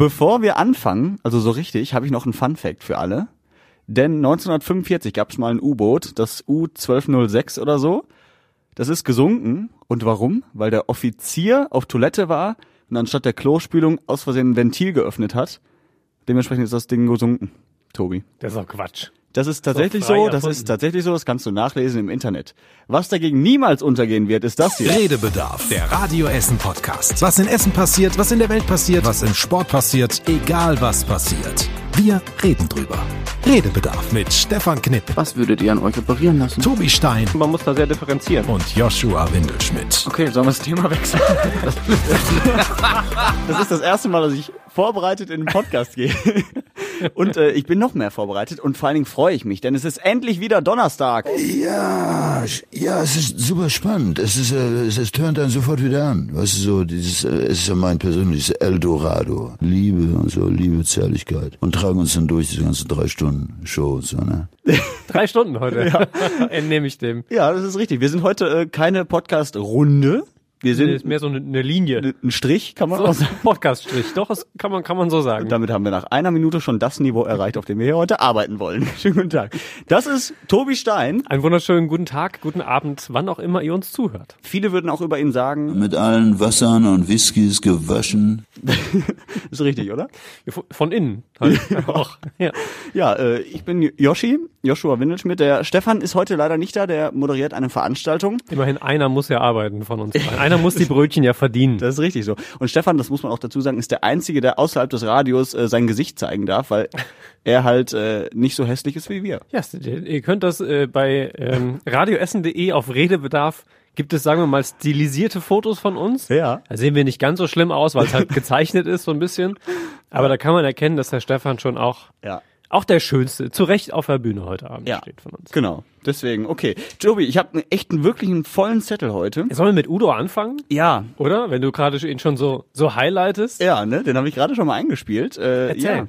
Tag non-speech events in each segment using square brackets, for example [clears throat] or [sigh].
Bevor wir anfangen, also so richtig, habe ich noch einen Fun Fact für alle. Denn 1945 gab es mal ein U-Boot, das U-1206 oder so. Das ist gesunken. Und warum? Weil der Offizier auf Toilette war und anstatt der Klospülung aus Versehen ein Ventil geöffnet hat. Dementsprechend ist das Ding gesunken, Tobi. Das ist auch Quatsch. Das ist tatsächlich frei so, das ist tatsächlich so, das kannst du nachlesen im Internet. Was dagegen niemals untergehen wird, ist das hier. Redebedarf, der Radio Essen Podcast. Was in Essen passiert, was in der Welt passiert, was im Sport passiert, egal was passiert. Wir reden drüber. Redebedarf mit Stefan Knipp, Was würdet ihr an euch operieren lassen? Tobi Stein Man muss da sehr differenzieren. und Joshua Windelschmidt. Okay, sollen wir das Thema wechseln? [laughs] Das ist das erste Mal, dass ich vorbereitet in den Podcast gehe. Und äh, ich bin noch mehr vorbereitet und vor allen Dingen freue ich mich, denn es ist endlich wieder Donnerstag. Ja, ja, es ist super spannend. Es ist, äh, es, es turnt einen sofort wieder an. Weißt du, so, dieses, äh, es ist ja mein persönliches Eldorado. Liebe und so, Liebe, Zärtlichkeit. Und tragen uns dann durch diese ganze drei Stunden Show so, ne? [laughs] Drei Stunden heute. Ja. [laughs] Entnehme ich dem. Ja, das ist richtig. Wir sind heute äh, keine Podcast-Runde. Wir Das sind ist mehr so eine, eine Linie. ein Strich, kann man So auch ein sagen. Podcast-Strich. Doch, das kann man, kann man so sagen. Damit haben wir nach einer Minute schon das Niveau erreicht, auf dem wir hier heute arbeiten wollen. [laughs] Schönen guten Tag. Das ist Tobi Stein. Einen wunderschönen guten Tag, guten Abend, wann auch immer ihr uns zuhört. Viele würden auch über ihn sagen, Mit allen Wassern und Whiskys gewaschen. [laughs] ist richtig, oder? Von innen. Halt. [laughs] auch. Ja. Ja, äh, ich bin Yoshi, Joshua Windelschmidt. Der Stefan ist heute leider nicht da, der moderiert eine Veranstaltung. Immerhin einer muss ja arbeiten von uns. beiden. Einer muss die Brötchen ja verdienen. Das ist richtig so. Und Stefan, das muss man auch dazu sagen, ist der Einzige, der außerhalb des Radios äh, sein Gesicht zeigen darf, weil er halt äh, nicht so hässlich ist wie wir. Ja, ihr könnt das äh, bei ähm, radioessen.de auf Redebedarf gibt es, sagen wir mal, stilisierte Fotos von uns. Ja. Da sehen wir nicht ganz so schlimm aus, weil es halt gezeichnet ist so ein bisschen. Aber da kann man erkennen, dass der Stefan schon auch, Ja. Auch der Schönste, zu Recht auf der Bühne heute Abend Ja, steht von uns. genau. Deswegen, okay. Joby, ich habe echt einen wirklichen vollen Zettel heute. Sollen wir mit Udo anfangen? Ja. Oder? Wenn du gerade ihn schon so, so highlightest. Ja, ne, den habe ich gerade schon mal eingespielt. Äh, Erzähl. Ja.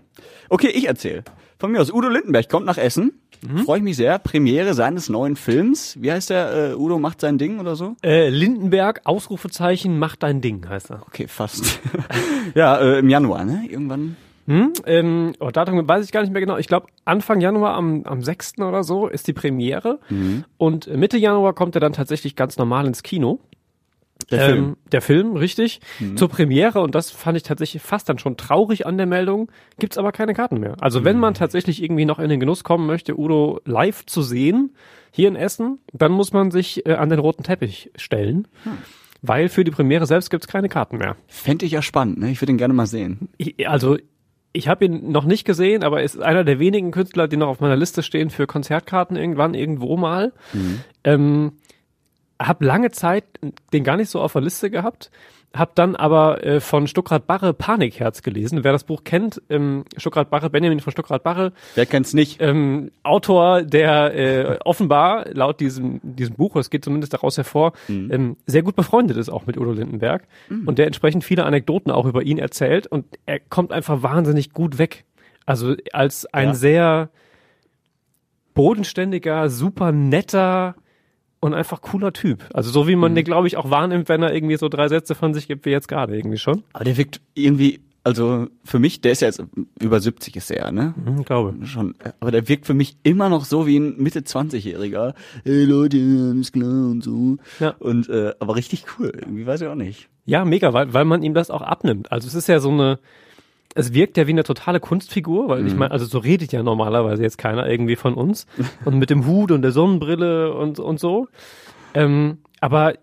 Okay, ich erzähl. Von mir aus, Udo Lindenberg kommt nach Essen. Freue ich mich sehr. Premiere seines neuen Films. Wie heißt der? Äh, Udo macht sein Ding oder so? Äh, Lindenberg, Ausrufezeichen, mach dein Ding, heißt er. Okay, fast. [laughs] ja, äh, im Januar, ne? Irgendwann. Hm? Ähm, oh, Datum weiß ich gar nicht mehr genau. Ich glaube, Anfang Januar, am, am 6. oder so, ist die Premiere. Und Mitte Januar kommt er dann tatsächlich ganz normal ins Kino. Der Film. Ähm, der Film, richtig. Zur Premiere, und das fand ich tatsächlich fast dann schon traurig an der Meldung, gibt's aber keine Karten mehr. Also wenn man tatsächlich irgendwie noch in den Genuss kommen möchte, Udo live zu sehen, hier in Essen, dann muss man sich äh, an den roten Teppich stellen. Weil für die Premiere selbst gibt's keine Karten mehr. Fände ich ja spannend, ne? Ich würde ihn gerne mal sehen. Ich, also ich habe ihn noch nicht gesehen, aber er ist einer der wenigen Künstler, die noch auf meiner Liste stehen für Konzertkarten irgendwann irgendwo mal. Ähm, hab lange Zeit den gar nicht so auf der Liste gehabt, hab dann aber äh, von Stuckrad Barre Panikherz gelesen. Wer das Buch kennt, ähm, Stuckrad Barre, Benjamin von Stuckrad Barre, Wer kennt's nicht? ähm, Autor, der äh, offenbar laut diesem, diesem Buch, es geht zumindest daraus hervor, ähm, sehr gut befreundet ist auch mit Udo Lindenberg und der entsprechend viele Anekdoten auch über ihn erzählt und er kommt einfach wahnsinnig gut weg. Also als ein Ja. sehr bodenständiger, super netter und einfach cooler Typ. Also so wie man den, glaube ich, auch wahrnimmt, wenn er irgendwie so drei Sätze von sich gibt, wie jetzt gerade irgendwie schon. Aber der wirkt irgendwie, also für mich, der ist ja jetzt über 70 ist er, ne? Hm, glaube. Schon, aber der wirkt für mich immer noch so wie ein Mitte 20-Jähriger. Hey Leute, alles klar und so. Ja. Und äh, aber richtig cool. Irgendwie weiß ich auch nicht. Ja, mega, weil, weil man ihm das auch abnimmt. Also es ist ja so eine, es wirkt ja wie eine totale Kunstfigur, weil ich meine, also so redet ja normalerweise jetzt keiner irgendwie von uns. [laughs] Und mit dem Hut und der Sonnenbrille und, und so. Ähm, aber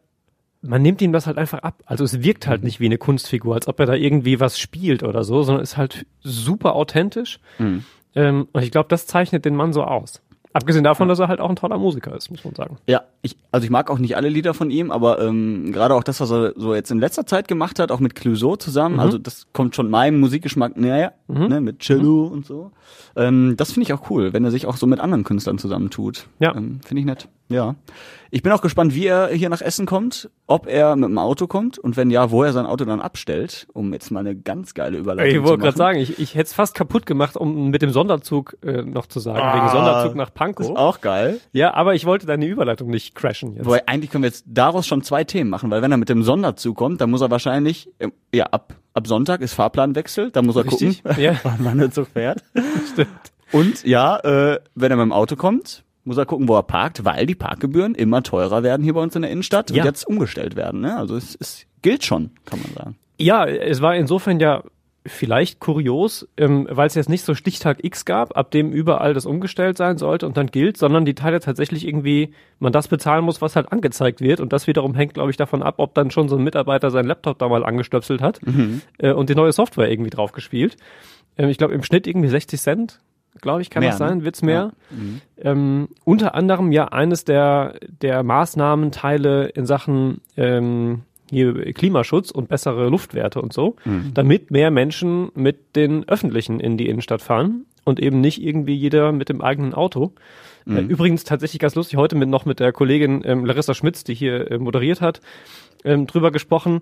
man nimmt ihm das halt einfach ab. Also es wirkt halt nicht wie eine Kunstfigur, als ob er da irgendwie was spielt oder so, sondern ist halt super authentisch. Ähm, und ich glaube, das zeichnet den Mann so aus. Abgesehen davon, dass er halt auch ein toller Musiker ist, muss man sagen. Ja, ich, also ich mag auch nicht alle Lieder von ihm, aber ähm, gerade auch das, was er so jetzt in letzter Zeit gemacht hat, auch mit Clouseau zusammen, also das kommt schon meinem Musikgeschmack näher, ne, mit Cello und so. Ähm, das finde ich auch cool, wenn er sich auch so mit anderen Künstlern zusammentut. Ja. Ähm, finde ich nett. Ja. Ich bin auch gespannt, wie er hier nach Essen kommt, ob er mit dem Auto kommt und wenn ja, wo er sein Auto dann abstellt, um jetzt mal eine ganz geile Überleitung Ich zu wollte machen. gerade sagen, ich, ich hätte es fast kaputt gemacht, um mit dem Sonderzug äh, noch zu sagen, Ah, wegen Sonderzug nach Ist Pankow. auch geil. Ja, aber ich wollte deine Überleitung nicht crashen jetzt. Wobei eigentlich können wir jetzt daraus schon zwei Themen machen, weil wenn er mit dem Sonderzug kommt, dann muss er wahrscheinlich, ähm, ja, ab, ab Sonntag ist Fahrplanwechsel, da muss er Richtig, gucken, [laughs] ja. wann wann der Zug fährt. [laughs] Stimmt. Und ja, äh, wenn er mit dem Auto kommt, muss er gucken, wo er parkt, weil die Parkgebühren immer teurer werden hier bei uns in der Innenstadt Ja. und jetzt umgestellt werden. Ne? Also es, es gilt schon, kann man sagen. Ja, es war insofern ja vielleicht kurios, ähm, weil es jetzt nicht so Stichtag X gab, ab dem überall das umgestellt sein sollte und dann gilt, sondern die Teile tatsächlich irgendwie man das bezahlen muss, was halt angezeigt wird und das wiederum hängt, glaube ich, davon ab, ob dann schon so ein Mitarbeiter seinen Laptop da mal angestöpselt hat äh, und die neue Software irgendwie drauf gespielt. Ähm, ich glaube im Schnitt irgendwie 60 Cent, glaube ich, kann Mehr, das sein, ne? wird's mehr. Ähm, unter anderem ja eines der, der Maßnahmenteile in Sachen ähm, hier Klimaschutz und bessere Luftwerte und so, damit mehr Menschen mit den Öffentlichen in die Innenstadt fahren und eben nicht irgendwie jeder mit dem eigenen Auto. Äh, übrigens tatsächlich ganz lustig, heute mit, noch mit der Kollegin ähm, Larissa Schmitz, die hier äh, moderiert hat, ähm, drüber gesprochen,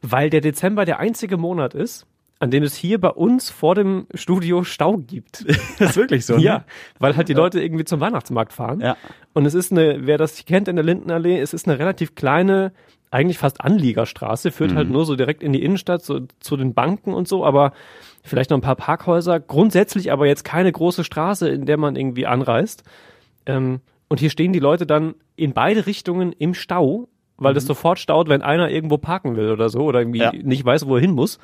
weil der Dezember der einzige Monat ist, an dem es hier bei uns vor dem Studio Stau gibt. [laughs] Das ist wirklich so. ne? Ja, weil halt die Leute irgendwie zum Weihnachtsmarkt fahren. Ja. Und es ist eine, wer das kennt in der Lindenallee, es ist eine relativ kleine, eigentlich fast Anliegerstraße, führt halt nur so direkt in die Innenstadt, so zu den Banken und so, aber vielleicht noch ein paar Parkhäuser. Grundsätzlich aber jetzt keine große Straße, in der man irgendwie anreist. Ähm, und hier stehen die Leute dann in beide Richtungen im Stau, weil das sofort staut, wenn einer irgendwo parken will oder so oder irgendwie Ja. nicht weiß, wo er hin muss.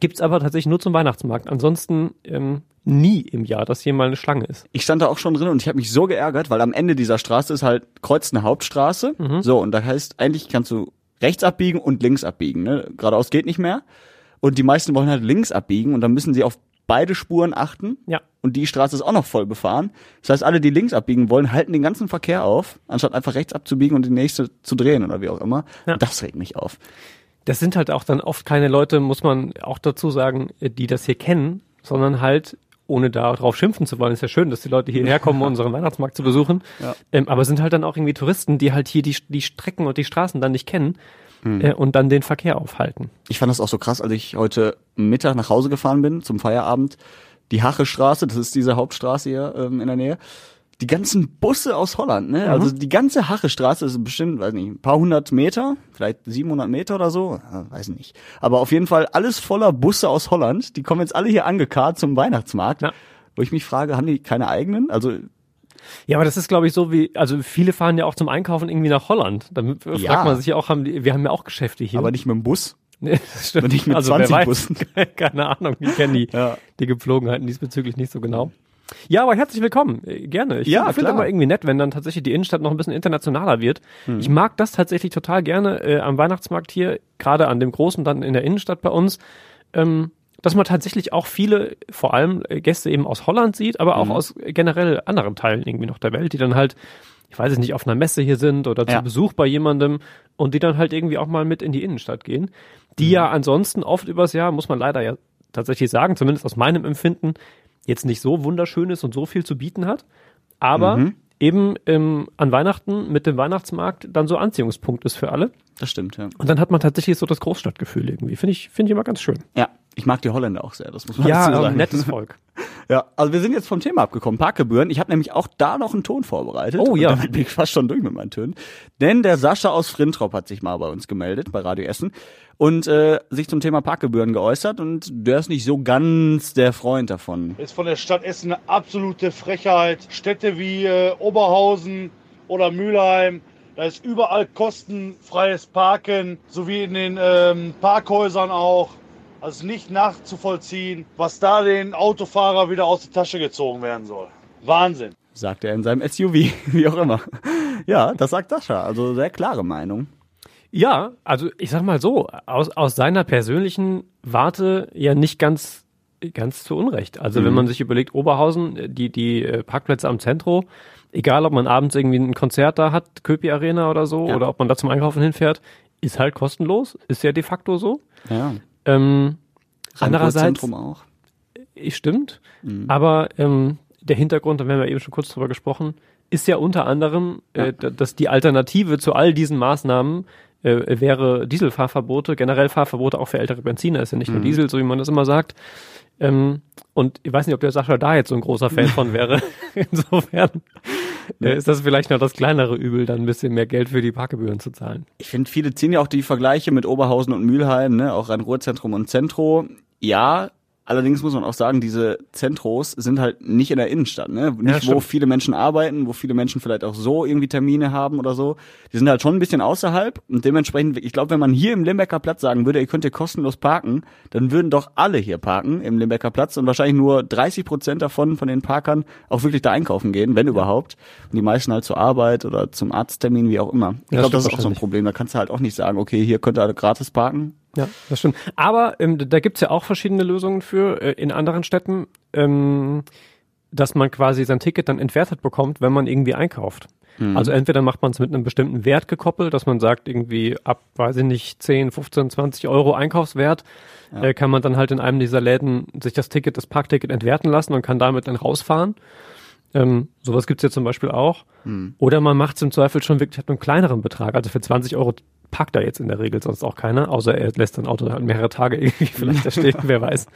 Gibt's aber tatsächlich nur zum Weihnachtsmarkt. Ansonsten ähm, nie im Jahr, dass hier mal eine Schlange ist. Ich stand da auch schon drin und ich habe mich so geärgert, weil am Ende dieser Straße ist halt kreuzt eine Hauptstraße. So, und da heißt, eigentlich kannst du rechts abbiegen und links abbiegen. Ne? Geradeaus geht nicht mehr. Und die meisten wollen halt links abbiegen und dann müssen sie auf beide Spuren achten. Ja. Und die Straße ist auch noch voll befahren. Das heißt, alle, die links abbiegen wollen, halten den ganzen Verkehr auf, anstatt einfach rechts abzubiegen und die nächste zu drehen oder wie auch immer. Ja. Das regt mich auf. Das sind halt auch dann oft keine Leute, muss man auch dazu sagen, die das hier kennen, sondern halt, ohne da drauf schimpfen zu wollen, ist ja schön, dass die Leute hierher [laughs] kommen, um unseren Weihnachtsmarkt zu besuchen. Ja. Ähm, aber sind halt dann auch irgendwie Touristen, die halt hier die, die Strecken und die Straßen dann nicht kennen äh, und dann den Verkehr aufhalten. Ich fand das auch so krass, als ich heute Mittag nach Hause gefahren bin zum Feierabend. Die Hachestraße, das ist diese Hauptstraße hier ähm, in der Nähe. Die ganzen Busse aus Holland, ne? Also die ganze Hachestraße ist bestimmt, weiß nicht, ein paar hundert Meter, vielleicht 700 Meter oder so, ja, weiß nicht. Aber auf jeden Fall alles voller Busse aus Holland. Die kommen jetzt alle hier angekarrt zum Weihnachtsmarkt. Ja. Wo ich mich frage, haben die keine eigenen? Also Ja, aber das ist, glaube ich, so wie, also viele fahren ja auch zum Einkaufen irgendwie nach Holland. Dann fragt Ja. man sich ja auch, haben die, wir haben ja auch Geschäfte hier. aber nicht mit dem Bus. [laughs] Nee, das stimmt. Und nicht mit also, 20 wer weiß, Bussen. [laughs] Keine Ahnung, ich kenne die, Ja. die Gepflogenheiten diesbezüglich nicht so genau. Ja, aber herzlich willkommen. Äh, Gerne. Ich Ja, finde find immer irgendwie nett, wenn dann tatsächlich die Innenstadt noch ein bisschen internationaler wird. Hm. Ich mag das tatsächlich total gerne äh, am Weihnachtsmarkt hier, gerade an dem großen dann in der Innenstadt bei uns, ähm, dass man tatsächlich auch viele, vor allem äh, Gäste eben aus Holland sieht, aber Mhm. auch aus generell anderen Teilen irgendwie noch der Welt, die dann halt, ich weiß es nicht, auf einer Messe hier sind oder zu Ja. Besuch bei jemandem und die dann halt irgendwie auch mal mit in die Innenstadt gehen, Mhm. die ja ansonsten oft übers Jahr, muss man leider ja tatsächlich sagen, zumindest aus meinem Empfinden, jetzt nicht so wunderschön ist und so viel zu bieten hat, aber Mhm. eben ähm, an Weihnachten mit dem Weihnachtsmarkt dann so Anziehungspunkt ist für alle. Das stimmt, ja. Und dann hat man tatsächlich so das Großstadtgefühl irgendwie. Finde ich, finde ich immer ganz schön. Ja, ich mag die Holländer auch sehr, das muss man dazu Ja, sagen. ein nettes Volk. [laughs] Ja, also wir sind jetzt vom Thema abgekommen, Parkgebühren. Ich habe nämlich auch da noch einen Ton vorbereitet. Oh, ja. Und damit bin ich fast schon durch mit meinen Tönen. Denn der Sascha aus Frintrop hat sich mal bei uns gemeldet, bei Radio Essen, und äh, sich zum Thema Parkgebühren geäußert. Und der ist nicht so ganz der Freund davon. ist von der Stadt Essen eine absolute Frechheit. Städte wie äh, Oberhausen oder Mülheim, da ist überall kostenfreies Parken, sowie in den ähm, Parkhäusern auch. Also nicht nachzuvollziehen, was da den Autofahrer wieder aus der Tasche gezogen werden soll. Wahnsinn. Sagt er in seinem SUV, [laughs] wie auch immer. Ja, das sagt Sascha. Also sehr klare Meinung. Ja, also ich sag mal so, aus, aus seiner persönlichen Warte ja nicht ganz, ganz zu Unrecht. Also wenn man sich überlegt, Oberhausen, die, die äh, Parkplätze am Zentro, egal ob man abends irgendwie ein Konzert da hat, Köpi Arena oder so, Ja. oder ob man da zum Einkaufen hinfährt, ist halt kostenlos, ist ja de facto so. Ja. Ähm, andererseits, auch. ich stimmt, aber ähm, der Hintergrund, da haben wir eben schon kurz drüber gesprochen, ist ja unter anderem, äh, d- dass die Alternative zu all diesen Maßnahmen äh, wäre Dieselfahrverbote, generell Fahrverbote auch für ältere Benziner, ist ja nicht nur Diesel, so wie man das immer sagt. Ähm, und ich weiß nicht, ob der Sascha da jetzt so ein großer Fan von wäre. [laughs] [laughs] Insofern [laughs] äh, ist das vielleicht noch das kleinere Übel, dann ein bisschen mehr Geld für die Parkgebühren zu zahlen. Ich finde, viele ziehen ja auch die Vergleiche mit Oberhausen und Mülheim, ne, auch Rhein-Ruhr-Zentrum und Zentro. Ja, allerdings muss man auch sagen, diese Zentros sind halt nicht in der Innenstadt, ne? Nicht, wo stimmt. viele Menschen arbeiten, wo viele Menschen vielleicht auch so irgendwie Termine haben oder so. Die sind halt schon ein bisschen außerhalb und dementsprechend, ich glaube, wenn man hier im Limbecker Platz sagen würde, ihr könnt hier kostenlos parken, dann würden doch alle hier parken im Limbecker Platz und wahrscheinlich nur 30 Prozent davon, von den Parkern, auch wirklich da einkaufen gehen, wenn überhaupt. Und die meisten halt zur Arbeit oder zum Arzttermin, wie auch immer. Ich Ja, glaube, das ist auch so ein. Problem. Da kannst du halt auch nicht sagen, okay, hier könnt ihr alle gratis parken. Ja, das stimmt. Aber ähm, da gibt's ja auch verschiedene Lösungen für äh, in anderen Städten, ähm, dass man quasi sein Ticket dann entwertet bekommt, wenn man irgendwie einkauft. Also entweder macht man es mit einem bestimmten Wert gekoppelt, dass man sagt, irgendwie ab, weiß ich nicht, 10, 15, 20 Euro Einkaufswert, äh, kann man dann halt in einem dieser Läden sich das Ticket, das Parkticket entwerten lassen und kann damit dann rausfahren. Ähm, sowas gibt's ja zum Beispiel auch. Oder man macht es im Zweifel schon wirklich mit einem kleineren Betrag. Also für 20 Euro parkt da jetzt in der Regel sonst auch keiner, außer er lässt sein Auto halt mehrere Tage [laughs] irgendwie vielleicht da stehen, wer weiß.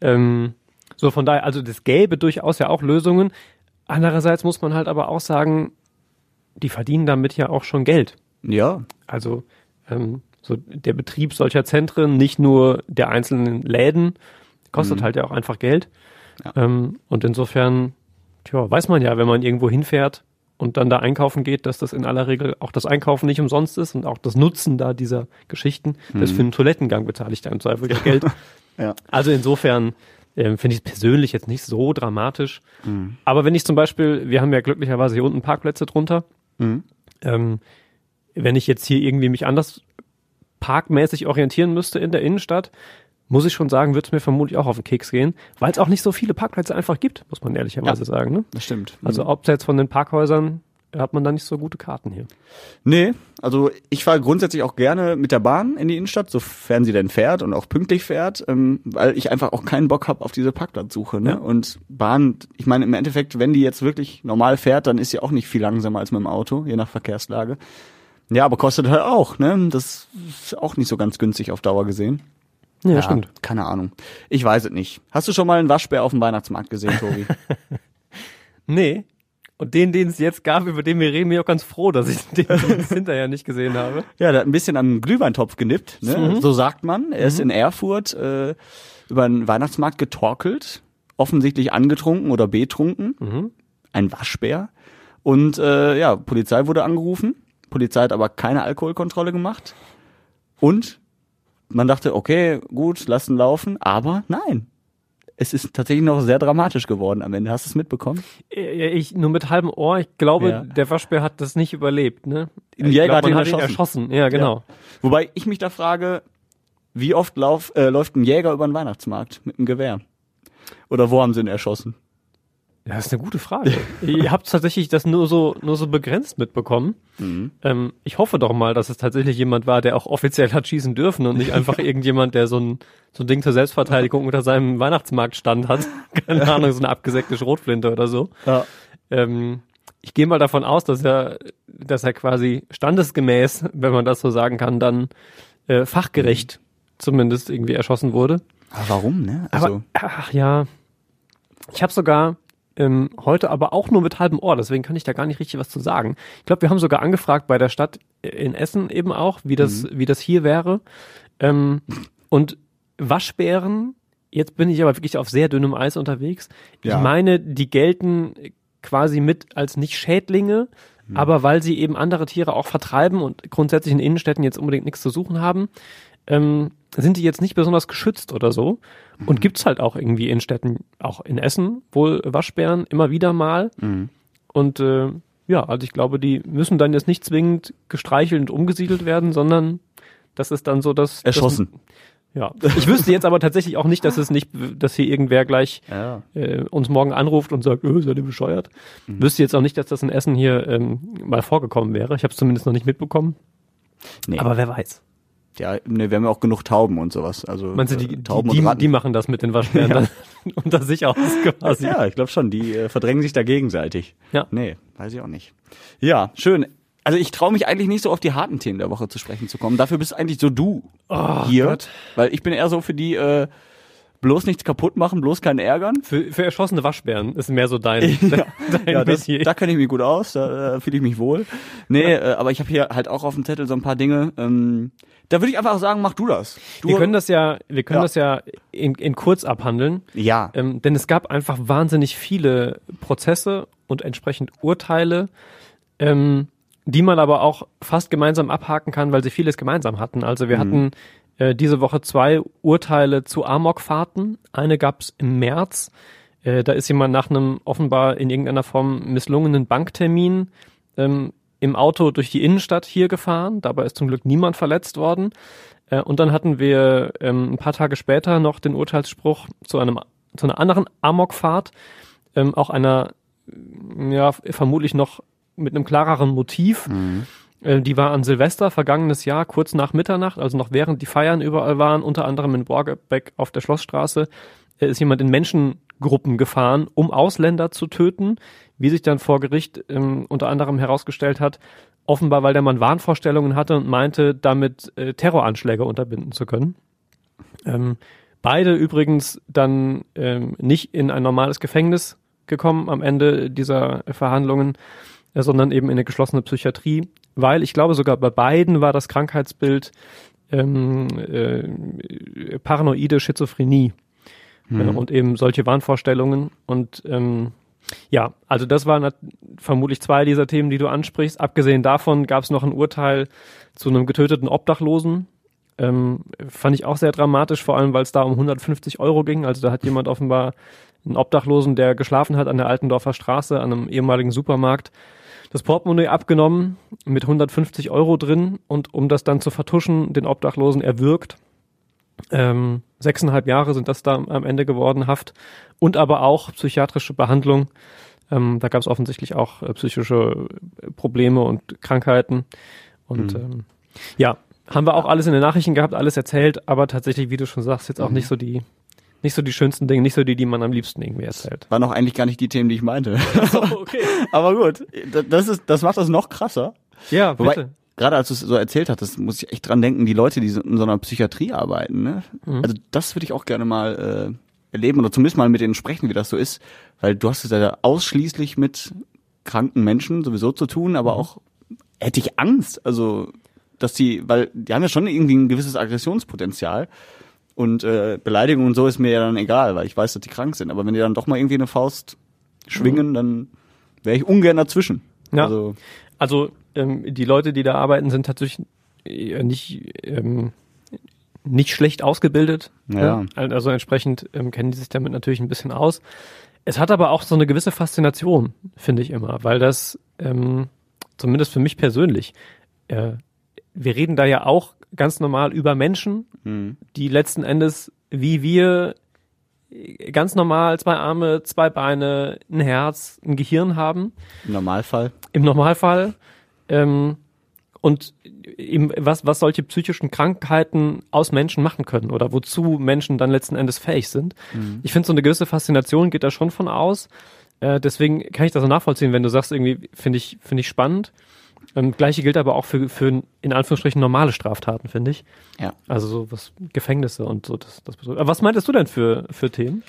Ähm, so von daher, also das gäbe durchaus ja auch Lösungen. Andererseits muss man halt aber auch sagen, die verdienen damit ja auch schon Geld. Ja, Also ähm, so der Betrieb solcher Zentren, nicht nur der einzelnen Läden, kostet halt ja auch einfach Geld. Ja. Ähm, und insofern, tja, weiß man ja, wenn man irgendwo hinfährt und dann da einkaufen geht, dass das in aller Regel auch das Einkaufen nicht umsonst ist und auch das Nutzen da dieser Geschichten. Das für einen Toilettengang bezahle ich da im Zweifel ja Geld. [laughs] ja. Also insofern ähm, finde ich es persönlich jetzt nicht so dramatisch. Aber wenn ich zum Beispiel, wir haben ja glücklicherweise hier unten Parkplätze drunter, Mhm. ähm, wenn ich jetzt hier irgendwie mich anders parkmäßig orientieren müsste in der Innenstadt, muss ich schon sagen, wird es mir vermutlich auch auf den Keks gehen, weil es auch nicht so viele Parkplätze einfach gibt, muss man ehrlicherweise sagen. Ne? Das stimmt. Also abseits von den Parkhäusern hat man da nicht so gute Karten hier. Nee, also ich fahre grundsätzlich auch gerne mit der Bahn in die Innenstadt, sofern sie denn fährt und auch pünktlich fährt, ähm, weil ich einfach auch keinen Bock habe auf diese Parkplatzsuche. Ne? Ja. Und Bahn, ich meine im Endeffekt, wenn die jetzt wirklich normal fährt, dann ist sie auch nicht viel langsamer als mit dem Auto, je nach Verkehrslage. Ja, aber kostet halt auch, ne? Das ist auch nicht so ganz günstig auf Dauer gesehen. Ja, stimmt. Keine Ahnung. Ich weiß es nicht. Hast du schon mal einen Waschbär auf dem Weihnachtsmarkt gesehen, Tobi? [laughs] Nee. Und den, den es jetzt gab, über den wir reden, bin ich auch ganz froh, dass ich den [laughs] hinterher nicht gesehen habe. Ja, der hat ein bisschen am Glühweintopf genippt, ne? so sagt man. Er ist in Erfurt äh, über den Weihnachtsmarkt getorkelt, offensichtlich angetrunken oder betrunken. Ein Waschbär. Und äh, ja, Polizei wurde angerufen. Polizei hat aber keine Alkoholkontrolle gemacht. Und man dachte, okay, gut, lassen laufen. Aber nein. Es ist tatsächlich noch sehr dramatisch geworden am Ende. Hast du es mitbekommen? Äh, Ich nur mit halbem Ohr, ich glaube, Ja. der Waschbär hat das nicht überlebt, ne? Ein Ich Jäger glaub, hat ihn hat ihn erschossen. Ja, genau. Wobei ich mich da frage, wie oft lauf, äh, läuft ein Jäger über den Weihnachtsmarkt mit einem Gewehr? Oder wo haben sie ihn erschossen? Ja, das ist eine gute Frage. [laughs] Ihr habt tatsächlich das nur so, nur so begrenzt mitbekommen. Ähm, ich hoffe doch mal, dass es tatsächlich jemand war, der auch offiziell hat schießen dürfen und nicht [laughs] einfach irgendjemand, der so ein, so ein Ding zur Selbstverteidigung unter seinem Weihnachtsmarktstand hat. [laughs] Keine Ahnung, so eine abgesägte Schrotflinte oder so. Ja. Ähm, ich gehe mal davon aus, dass er, dass er quasi standesgemäß, wenn man das so sagen kann, dann äh, fachgerecht zumindest irgendwie erschossen wurde. Aber warum, ne? Aber Also, ach ja, ich habe sogar ähm, heute aber auch nur mit halbem Ohr, deswegen kann ich da gar nicht richtig was zu sagen. Ich glaube, wir haben sogar angefragt bei der Stadt in Essen eben auch, wie das, wie das hier wäre. Ähm, und Waschbären, jetzt bin ich aber wirklich auf sehr dünnem Eis unterwegs. Ja. Ich meine, die gelten quasi mit als nicht Schädlinge, aber weil sie eben andere Tiere auch vertreiben und grundsätzlich in Innenstädten jetzt unbedingt nichts zu suchen haben, ähm, sind die jetzt nicht besonders geschützt oder so. Und gibt's halt auch irgendwie in Städten, auch in Essen, wohl Waschbären immer wieder mal. Und äh, ja, also ich glaube, die müssen dann jetzt nicht zwingend gestreichelt und umgesiedelt werden, sondern das ist dann so, dass erschossen. Das, ja, ich wüsste jetzt aber tatsächlich auch nicht, dass es nicht, dass hier irgendwer gleich Ja. äh, uns morgen anruft und sagt, öh, seid ihr bescheuert? Wüsste jetzt auch nicht, dass das in Essen hier ähm, mal vorgekommen wäre. Ich habe es zumindest noch nicht mitbekommen. Nee. Aber wer weiß. Ja, ne, wir haben ja auch genug Tauben und sowas. Also Meinst du, die, äh, die, Tauben die, und Ratten. die machen das mit den Waschbären [laughs] Ja. [laughs] unter sich aus quasi. Ja, ich glaube schon, die äh, verdrängen sich da gegenseitig. Ja. Nee, weiß ich auch nicht. Ja, schön. Also ich traue mich eigentlich nicht so auf die harten Themen der Woche zu sprechen zu kommen. Dafür bist eigentlich so du hier. Gott. Weil ich bin eher so für die äh, bloß nichts kaputt machen, bloß keinen ärgern. Für, für erschossene Waschbären ist mehr so dein, [laughs] Ja, dein ja das, da kenne ich mich gut aus, da äh, fühle ich mich wohl. Nee, äh, aber ich habe hier halt auch auf dem Zettel so ein paar Dinge. Ähm, da würde ich einfach sagen, mach du das. Du, wir können das ja, wir können Ja. das ja in, in kurz abhandeln. Ja. Ähm, denn es gab einfach wahnsinnig viele Prozesse und entsprechend Urteile, ähm, die man aber auch fast gemeinsam abhaken kann, weil sie vieles gemeinsam hatten. Also wir hatten äh, diese Woche zwei Urteile zu Amokfahrten. Eine gab es im März. Äh, da ist jemand nach einem offenbar in irgendeiner Form misslungenen Banktermin ähm, im Auto durch die Innenstadt hier gefahren. Dabei ist zum Glück niemand verletzt worden. Äh, und dann hatten wir ähm, ein paar Tage später noch den Urteilsspruch zu einem zu einer anderen Amokfahrt, ähm, auch einer ja vermutlich noch mit einem klareren Motiv. Äh, die war an Silvester vergangenes Jahr, kurz nach Mitternacht, also noch während die Feiern überall waren, unter anderem in Borgebeck auf der Schlossstraße, äh, ist jemand in Menschengruppen gefahren, um Ausländer zu töten, wie sich dann vor Gericht ähm, unter anderem herausgestellt hat, offenbar weil der Mann Wahnvorstellungen hatte und meinte, damit äh, Terroranschläge unterbinden zu können. Ähm, beide übrigens dann ähm, nicht in ein normales Gefängnis gekommen am Ende dieser Verhandlungen, äh, sondern eben in eine geschlossene Psychiatrie, weil ich glaube sogar bei beiden war das Krankheitsbild ähm, äh, paranoide Schizophrenie äh, und eben solche Wahnvorstellungen und ähm, ja, also das waren vermutlich zwei dieser Themen, die du ansprichst. Abgesehen davon gab es noch ein Urteil zu einem getöteten Obdachlosen. Ähm, fand ich auch sehr dramatisch, vor allem weil es da um 150 Euro ging. Also da hat jemand offenbar einen Obdachlosen, der geschlafen hat an der Altendorfer Straße, an einem ehemaligen Supermarkt, das Portemonnaie abgenommen mit 150 Euro drin und um das dann zu vertuschen, den Obdachlosen erwürgt. Ähm, sechseinhalb Jahre sind das da am Ende geworden, Haft und aber auch psychiatrische Behandlung. Ähm, da gab es offensichtlich auch äh, psychische äh, Probleme und Krankheiten. Und ähm, ja, haben wir auch alles in den Nachrichten gehabt, alles erzählt, aber tatsächlich, wie du schon sagst, jetzt auch nicht so die, nicht so die schönsten Dinge, nicht so die, die man am liebsten irgendwie erzählt. Waren auch eigentlich gar nicht die Themen, die ich meinte. [laughs] okay. aber gut, das ist, das macht das noch krasser. Ja, Wobei, bitte. gerade als du es so erzählt hattest, muss ich echt dran denken, die Leute, die so in so einer Psychiatrie arbeiten, ne? Also das würde ich auch gerne mal äh, erleben oder zumindest mal mit denen sprechen, wie das so ist. Weil du hast es ja ausschließlich mit kranken Menschen sowieso zu tun, aber auch hätte ich Angst, also dass die, weil die haben ja schon irgendwie ein gewisses Aggressionspotenzial. Und äh, Beleidigung und so ist mir ja dann egal, weil ich weiß, dass die krank sind. Aber wenn die dann doch mal irgendwie eine Faust schwingen, dann wäre ich ungern dazwischen. Ja. Also, Also ähm, die Leute, die da arbeiten, sind tatsächlich äh, nicht ähm, nicht schlecht ausgebildet. Ja. ne? Also entsprechend ähm, kennen die sich damit natürlich ein bisschen aus. Es hat aber auch so eine gewisse Faszination, finde ich immer, weil das ähm, zumindest für mich persönlich. Äh, wir reden da ja auch ganz normal über Menschen, hm. die letzten Endes wie wir ganz normal zwei Arme, zwei Beine, ein Herz, ein Gehirn haben im Normalfall. im Normalfall. Ähm, und eben was, was solche psychischen Krankheiten aus Menschen machen können oder wozu Menschen dann letzten Endes fähig sind. Ich finde, so eine gewisse Faszination geht da schon von aus. Äh, deswegen kann ich das so nachvollziehen, wenn du sagst, irgendwie finde ich, finde ich spannend. Ähm, Gleiche gilt aber auch für, für in Anführungsstrichen normale Straftaten, finde ich. Ja. Also so was Gefängnisse und so. Das, das bedeutet. Aber was meintest du denn für, für Themen?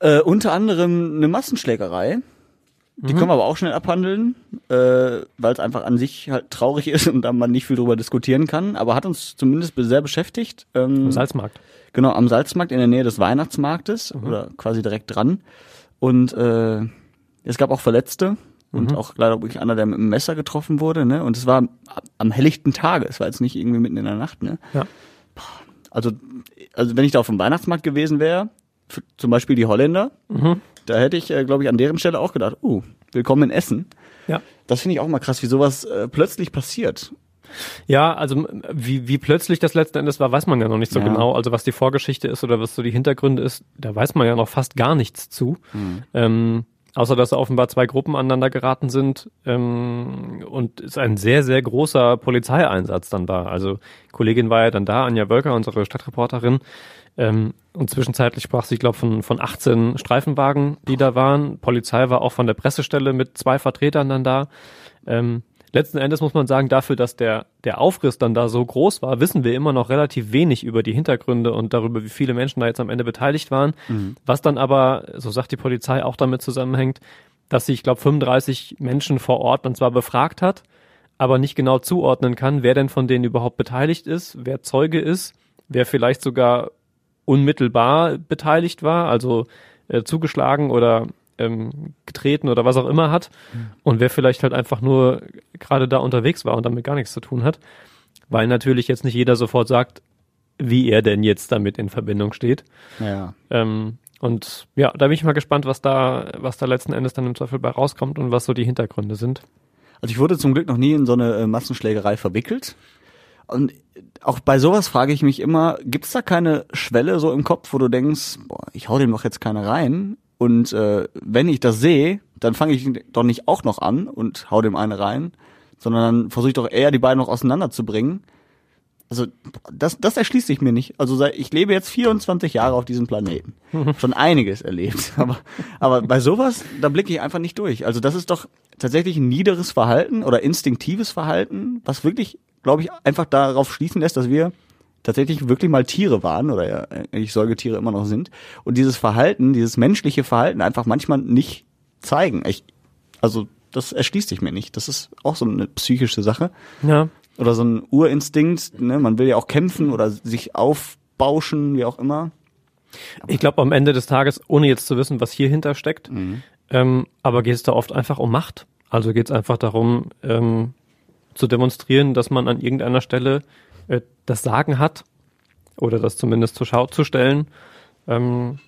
Äh, unter anderem eine Massenschlägerei. Die können wir aber auch schnell abhandeln, äh, weil es einfach an sich halt traurig [laughs] ist und da man nicht viel drüber diskutieren kann. Aber hat uns zumindest sehr beschäftigt. Ähm, Im Salzmarkt. Genau, am Salzmarkt in der Nähe des Weihnachtsmarktes oder quasi direkt dran. Und äh, es gab auch Verletzte und auch leider wirklich einer, der mit einem Messer getroffen wurde. Ne? Und es war am- helllichten Tage. Es war jetzt nicht irgendwie mitten in der Nacht. Ne? Ja. Also, also wenn ich da auf dem Weihnachtsmarkt gewesen wäre, zum Beispiel die Holländer, da hätte ich, äh, glaube ich, an deren Stelle auch gedacht, uh, willkommen in Essen. Ja. Das finde ich auch mal krass, wie sowas äh, plötzlich passiert. Ja, also wie, wie plötzlich das letzten Endes war, weiß man ja noch nicht so Ja. genau. Also was die Vorgeschichte ist oder was so die Hintergründe ist, da weiß man ja noch fast gar nichts zu. Mhm. Ähm, außer dass offenbar zwei Gruppen aneinander geraten sind ähm, und es ein sehr, sehr großer Polizeieinsatz dann war. Also Kollegin war ja dann da, Anja Wölker, unsere Stadtreporterin, ähm, und zwischenzeitlich sprach sie, glaube, von, von 18 Streifenwagen, die da waren. Polizei war auch von der Pressestelle mit zwei Vertretern dann da. Ähm, letzten Endes muss man sagen, dafür, dass der, der Aufriss dann da so groß war, wissen wir immer noch relativ wenig über die Hintergründe und darüber, wie viele Menschen da jetzt am Ende beteiligt waren. Mhm. Was dann aber, so sagt die Polizei, auch damit zusammenhängt, dass sie, ich glaube, 35 Menschen vor Ort dann zwar befragt hat, aber nicht genau zuordnen kann, wer denn von denen überhaupt beteiligt ist, wer Zeuge ist, wer vielleicht sogar unmittelbar beteiligt war, also äh, zugeschlagen oder ähm, getreten oder was auch immer hat und wer vielleicht halt einfach nur gerade da unterwegs war und damit gar nichts zu tun hat, weil natürlich jetzt nicht jeder sofort sagt, wie er denn jetzt damit in Verbindung steht. Ja. Ähm, und ja, da bin ich mal gespannt, was da, was da letzten Endes dann im Zweifel bei rauskommt und was so die Hintergründe sind. Also ich wurde zum Glück noch nie in so eine äh, Massenschlägerei verwickelt. Und auch bei sowas frage ich mich immer, gibt es da keine Schwelle so im Kopf, wo du denkst, boah, ich hau dem doch jetzt keine rein. Und äh, wenn ich das sehe, dann fange ich doch nicht auch noch an und hau dem eine rein, sondern dann versuche ich doch eher die beiden noch auseinanderzubringen. Also das, das erschließt sich mir nicht. Also ich lebe jetzt 24 Jahre auf diesem Planeten. [laughs] Schon einiges erlebt. [laughs] Aber, aber bei sowas, da blicke ich einfach nicht durch. Also das ist doch tatsächlich ein niederes Verhalten oder instinktives Verhalten, was wirklich, glaube ich, einfach darauf schließen lässt, dass wir tatsächlich wirklich mal Tiere waren oder ja eigentlich Säugetiere immer noch sind und dieses Verhalten, dieses menschliche Verhalten einfach manchmal nicht zeigen. Ich, also das erschließt sich mir nicht. Das ist auch so eine psychische Sache Ja, oder so ein Urinstinkt. Ne? Man will ja auch kämpfen oder sich aufbauschen, wie auch immer. ich glaube am Ende des Tages, ohne jetzt zu wissen, was hier hinter steckt, ähm, aber geht es da oft einfach um Macht. Also geht es einfach darum, ähm, zu demonstrieren, dass man an irgendeiner Stelle äh, das Sagen hat oder das zumindest zur Schau zu stellen. Ähm,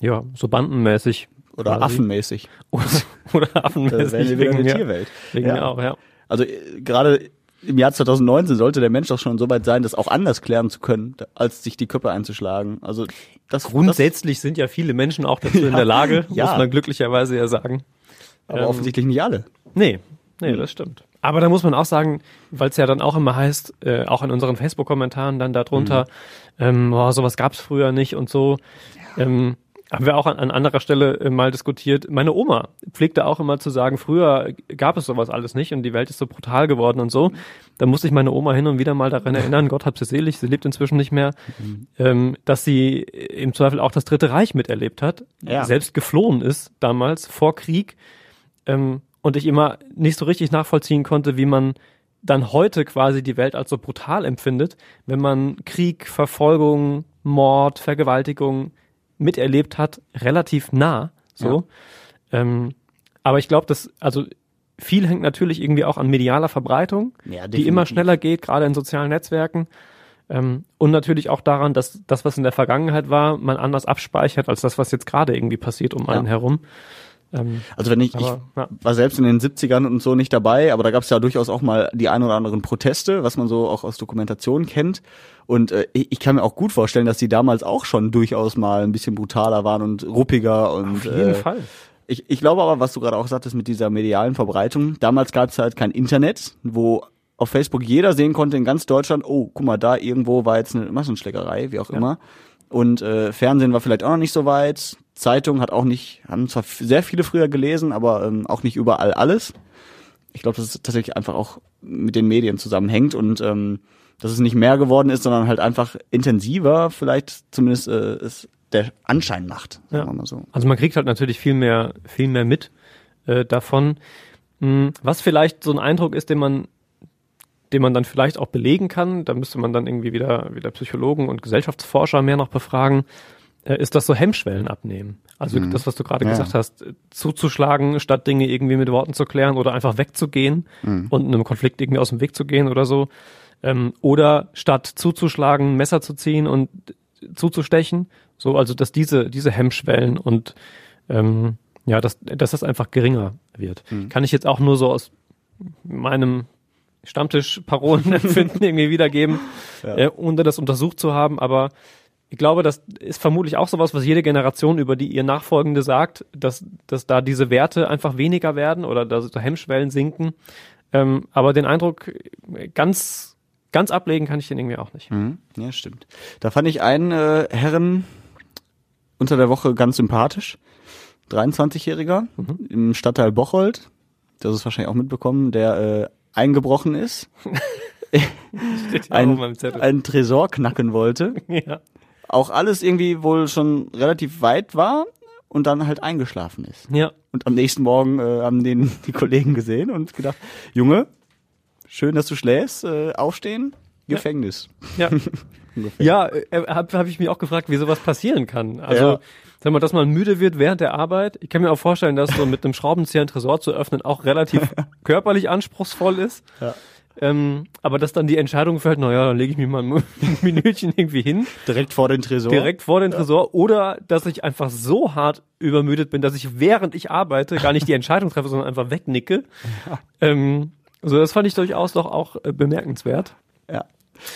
ja, so bandenmäßig. Oder quasi. affenmäßig. Oder, [laughs] oder affenmäßig. wir wieder in wegen der. Tierwelt. Wegen Ja. mir auch, ja. Also äh, gerade im Jahr 2019 sollte der Mensch doch schon so weit sein, das auch anders klären zu können, als sich die Köpfe einzuschlagen. Also das Grundsätzlich sind ja viele Menschen auch dazu [laughs] in der Lage, Ja. muss man glücklicherweise ja sagen. das, aber ähm, offensichtlich nicht alle. Nee, nee, das stimmt. Aber da muss man auch sagen, weil es ja dann auch immer heißt, äh, auch in unseren Facebook-Kommentaren dann darunter, ähm, boah, sowas gab's früher nicht und so. Ähm, haben wir auch an, an anderer Stelle äh, mal diskutiert. Meine Oma pflegte auch immer zu sagen, früher gab es sowas alles nicht und die Welt ist so brutal geworden und so. Da musste ich meine Oma hin und wieder mal daran erinnern, Gott hab sie selig, sie lebt inzwischen nicht mehr, ähm, dass sie im Zweifel auch das Dritte Reich miterlebt hat, Ja. selbst geflohen ist damals vor Krieg ähm, und ich immer nicht so richtig nachvollziehen konnte, wie man dann heute quasi die Welt als so brutal empfindet, wenn man Krieg, Verfolgung, Mord, Vergewaltigung miterlebt hat, relativ nah, so. Ähm, aber ich glaube, dass, also viel hängt natürlich irgendwie auch an medialer Verbreitung, Ja, die immer schneller geht, gerade in sozialen Netzwerken. Ähm, und natürlich auch daran, dass das, was in der Vergangenheit war, man anders abspeichert als das, was jetzt gerade irgendwie passiert um einen herum. Ähm, Also wenn ich, Aber, ich ja. war selbst in den 70ern und so nicht dabei, aber da gab es ja durchaus auch mal die ein oder anderen Proteste, was man so auch aus Dokumentationen kennt. Und äh, ich, ich kann mir auch gut vorstellen, dass die damals auch schon durchaus mal ein bisschen brutaler waren und ruppiger und auf jeden äh, Fall. Ich, ich glaube aber, was du gerade auch sagtest mit dieser medialen Verbreitung, damals gab es halt kein Internet, wo auf Facebook jeder sehen konnte in ganz Deutschland, oh, guck mal, da irgendwo war jetzt eine Massenschlägerei, wie auch immer. Und äh, Fernsehen war vielleicht auch noch nicht so weit. Zeitung hat auch nicht, haben zwar sehr viele früher gelesen, aber ähm, auch nicht überall alles. Ich glaube, dass es tatsächlich einfach auch mit den Medien zusammenhängt und ähm, dass es nicht mehr geworden ist, sondern halt einfach intensiver, vielleicht zumindest äh, es der Anschein macht, sagen Ja. wir mal so. Also man kriegt halt natürlich viel mehr, viel mehr mit äh, davon. Hm, Was vielleicht so ein Eindruck ist, den man, den man dann vielleicht auch belegen kann, da müsste man dann irgendwie wieder, wieder Psychologen und Gesellschaftsforscher mehr noch befragen, ist das so Hemmschwellen abnehmen. Also das, was du gerade Ja. gesagt hast, äh, zuzuschlagen, statt Dinge irgendwie mit Worten zu klären oder einfach wegzugehen und einem Konflikt irgendwie aus dem Weg zu gehen oder so. Ähm, oder statt zuzuschlagen, Messer zu ziehen und zuzustechen. So, also dass diese, diese Hemmschwellen und ähm, ja, dass, dass das einfach geringer wird. Kann ich jetzt auch nur so aus meinem Stammtisch-Parolen [laughs] empfinden irgendwie wiedergeben, äh, ohne das untersucht zu haben, aber ich glaube, das ist vermutlich auch sowas, was jede Generation über die ihr Nachfolgende sagt, dass, dass da diese Werte einfach weniger werden oder dass da Hemmschwellen sinken. Ähm, aber den Eindruck, ganz, ganz ablegen kann ich den irgendwie auch nicht. Mhm. Ja, stimmt. Da fand ich einen äh, Herren unter der Woche ganz sympathisch. 23-Jähriger Mhm. im Stadtteil Bocholt. Das ist wahrscheinlich auch mitbekommen, der äh, eingebrochen ist, [laughs] ein, einen Tresor knacken wollte. [laughs] ja. Auch alles irgendwie wohl schon relativ weit war und dann halt eingeschlafen ist. ja. Und am nächsten Morgen äh, haben den [laughs] die Kollegen gesehen und gedacht, Junge, schön, dass du schläfst, äh, aufstehen, Gefängnis. Ja. [laughs] Ja, äh, habe hab ich mich auch gefragt, wie sowas passieren kann. Also, Ja. sag mal, dass man müde wird während der Arbeit. Ich kann mir auch vorstellen, dass so mit einem Schraubenzieher ein Tresor zu öffnen auch relativ [laughs] körperlich anspruchsvoll ist. Ja. Ähm, aber dass dann die Entscheidung fällt, naja, dann lege ich mich mal ein [laughs] Minütchen irgendwie hin, Direkt vor den Tresor. direkt vor den Tresor, oder dass ich einfach so hart übermüdet bin, dass ich während ich arbeite gar nicht die Entscheidung treffe, sondern einfach wegnicke. Ähm, so, das fand ich durchaus doch auch äh, bemerkenswert. Ja.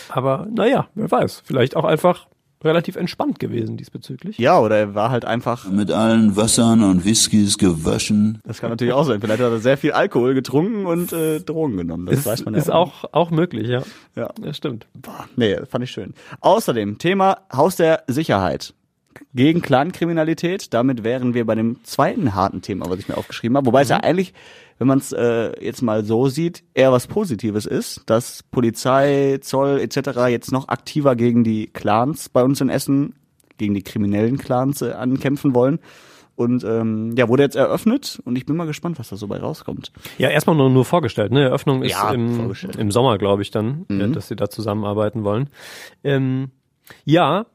Aber naja, wer weiß, vielleicht auch einfach relativ entspannt gewesen diesbezüglich. ja, oder er war halt einfach, Mit allen Wassern und Whiskys gewaschen. das kann natürlich auch sein, vielleicht hat er sehr viel Alkohol getrunken und äh, Drogen genommen. Das ist weiß man ja ist auch, auch möglich, ja. Ja. Das stimmt. Boah, nee, fand ich schön. Außerdem, Thema Haus der Sicherheit. Gegen Clankriminalität. Damit wären wir bei dem zweiten harten Thema, was ich mir aufgeschrieben habe. Wobei es ja eigentlich, wenn man es äh, jetzt mal so sieht, eher was Positives ist, dass Polizei, Zoll etc. jetzt noch aktiver gegen die Clans bei uns in Essen, gegen die kriminellen Clans äh, ankämpfen wollen. Und ähm, ja, wurde jetzt eröffnet und ich bin mal gespannt, was da so bei rauskommt. Ja, erstmal nur, nur vorgestellt, ne? Eröffnung ist Ja, im, im Sommer, glaube ich, dann, äh, dass sie da zusammenarbeiten wollen. Ähm, ja.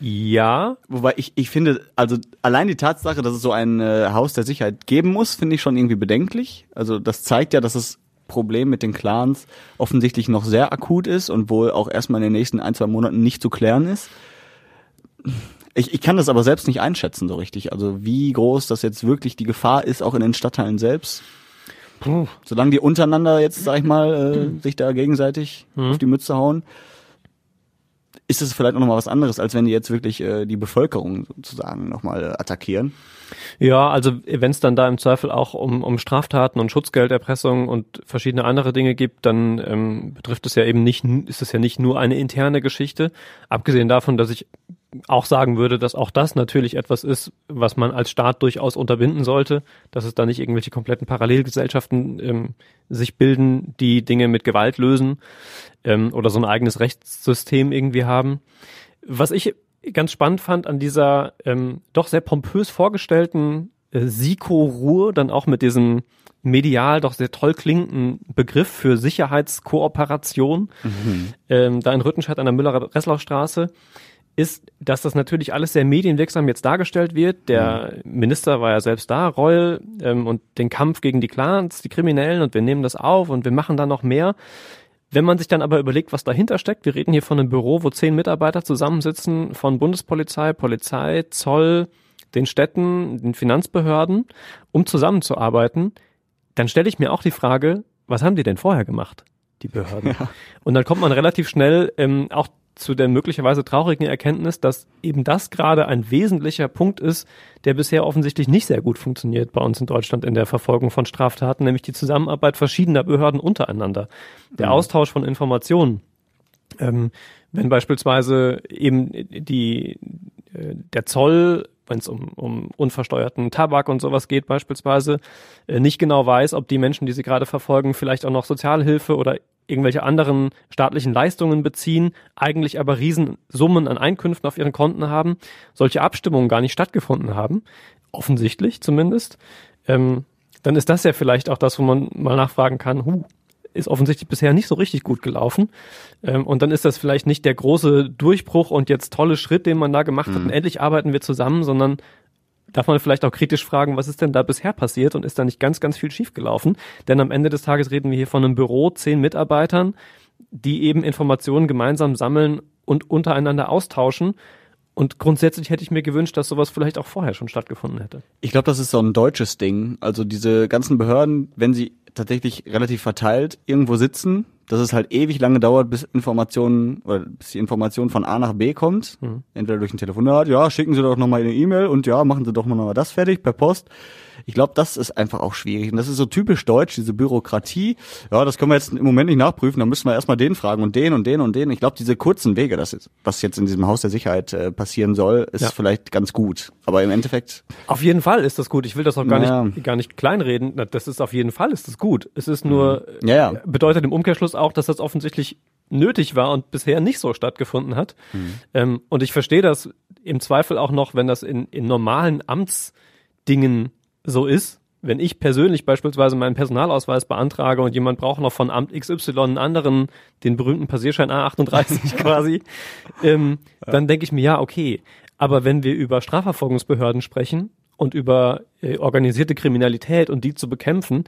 Ja, Wobei ich, ich finde, also allein die Tatsache, dass es so ein äh, Haus der Sicherheit geben muss, finde ich schon irgendwie bedenklich. Also das zeigt ja, dass das Problem mit den Clans offensichtlich noch sehr akut ist und wohl auch erstmal in den nächsten ein, zwei Monaten nicht zu klären ist. Ich, ich kann das aber selbst nicht einschätzen so richtig. Also wie groß das jetzt wirklich die Gefahr ist, auch in den Stadtteilen selbst. Puh. Solange die untereinander jetzt, sag ich mal, äh, sich da gegenseitig auf die Mütze hauen, ist es vielleicht auch nochmal was anderes, als wenn die jetzt wirklich äh, die Bevölkerung sozusagen nochmal äh, attackieren. Ja, also wenn es dann da im Zweifel auch um, um Straftaten und Schutzgelderpressung und verschiedene andere Dinge gibt, dann ähm, betrifft es ja eben nicht, ist es ja nicht nur eine interne Geschichte. Abgesehen davon, dass ich auch sagen würde, dass auch das natürlich etwas ist, was man als Staat durchaus unterbinden sollte, dass es da nicht irgendwelche kompletten Parallelgesellschaften ähm, sich bilden, die Dinge mit Gewalt lösen ähm, oder so ein eigenes Rechtssystem irgendwie haben. Was ich ganz spannend fand an dieser ähm, doch sehr pompös vorgestellten äh, Siko-Ruhr, dann auch mit diesem medial doch sehr toll klingenden Begriff für Sicherheitskooperation, ähm, da in Rüttenscheid an der Müller-Breslau-Straße, ist, dass das natürlich alles sehr medienwirksam jetzt dargestellt wird. Der Minister war ja selbst da, Reul, ähm, und den Kampf gegen die Clans, die Kriminellen, und wir nehmen das auf und wir machen da noch mehr. Wenn man sich dann aber überlegt, was dahinter steckt, wir reden hier von einem Büro, wo zehn Mitarbeiter zusammensitzen, von Bundespolizei, Polizei, Zoll, den Städten, den Finanzbehörden, um zusammenzuarbeiten, dann stelle ich mir auch die Frage, was haben die denn vorher gemacht, die Behörden? [laughs] Und dann kommt man relativ schnell ähm, auch zu der möglicherweise traurigen Erkenntnis, dass eben das gerade ein wesentlicher Punkt ist, der bisher offensichtlich nicht sehr gut funktioniert bei uns in Deutschland in der Verfolgung von Straftaten, nämlich die Zusammenarbeit verschiedener Behörden untereinander, der Austausch von Informationen. Ähm, wenn beispielsweise eben die, äh, der Zoll, wenn es um, um unversteuerten Tabak und sowas geht beispielsweise, äh, nicht genau weiß, ob die Menschen, die sie gerade verfolgen, vielleicht auch noch Sozialhilfe oder irgendwelche anderen staatlichen Leistungen beziehen, eigentlich aber Riesensummen an Einkünften auf ihren Konten haben, solche Abstimmungen gar nicht stattgefunden haben, offensichtlich zumindest, ähm, dann ist das ja vielleicht auch das, wo man mal nachfragen kann, huh, ist offensichtlich bisher nicht so richtig gut gelaufen. Ähm, und dann ist das vielleicht nicht der große Durchbruch und jetzt tolle Schritt, den man da gemacht hat und endlich arbeiten wir zusammen, sondern darf man vielleicht auch kritisch fragen, was ist denn da bisher passiert und ist da nicht ganz, ganz viel schiefgelaufen? Denn am Ende des Tages reden wir hier von einem Büro, zehn Mitarbeitern, die eben Informationen gemeinsam sammeln und untereinander austauschen. Und grundsätzlich hätte ich mir gewünscht, dass sowas vielleicht auch vorher schon stattgefunden hätte. Ich glaube, das ist so ein deutsches Ding. Also diese ganzen Behörden, wenn sie tatsächlich relativ verteilt irgendwo sitzen, dass es halt ewig lange dauert, bis Informationen oder bis die Information von A nach B kommt. Entweder durch ein Telefonat, ja, schicken Sie doch nochmal eine E-Mail und ja, machen Sie doch mal noch das fertig per Post. Ich glaube, das ist einfach auch schwierig. Und das ist so typisch deutsch, diese Bürokratie. Ja, das können wir jetzt im Moment nicht nachprüfen. Da müssen wir erstmal den fragen und den und den und den. Ich glaube, diese kurzen Wege, das ist, was jetzt in diesem Haus der Sicherheit äh, passieren soll, ist Ja. vielleicht ganz gut. Aber im Endeffekt, Auf jeden Fall ist das gut. Ich will das auch gar Ja. nicht, gar nicht kleinreden. Das ist auf jeden Fall ist das gut. Es ist nur, Mhm. Ja, ja. bedeutet im Umkehrschluss auch, dass das offensichtlich nötig war und bisher nicht so stattgefunden hat. Mhm. Ähm, und ich verstehe das im Zweifel auch noch, wenn das in, in normalen Amtsdingen so ist. Wenn ich persönlich beispielsweise meinen Personalausweis beantrage und jemand braucht noch von Amt XY einen anderen, den berühmten Passierschein A38 [laughs] quasi, ähm, dann denke ich mir, ja, okay. Aber wenn wir über Strafverfolgungsbehörden sprechen und über äh, organisierte Kriminalität und die zu bekämpfen,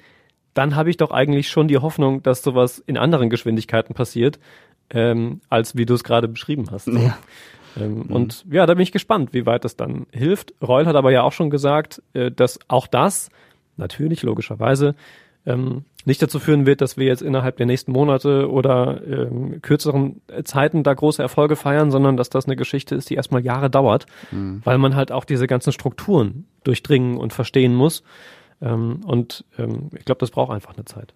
dann habe ich doch eigentlich schon die Hoffnung, dass sowas in anderen Geschwindigkeiten passiert, ähm, als wie du es gerade beschrieben hast. So. Ja. Ähm, Und ja, da bin ich gespannt, wie weit das dann hilft. Reul hat aber ja auch schon gesagt, äh, dass auch das natürlich logischerweise ähm, nicht dazu führen wird, dass wir jetzt innerhalb der nächsten Monate oder ähm, kürzeren Zeiten da große Erfolge feiern, sondern dass das eine Geschichte ist, die erstmal Jahre dauert, weil man halt auch diese ganzen Strukturen durchdringen und verstehen muss. Ähm, und ähm, ich glaube, das braucht einfach eine Zeit.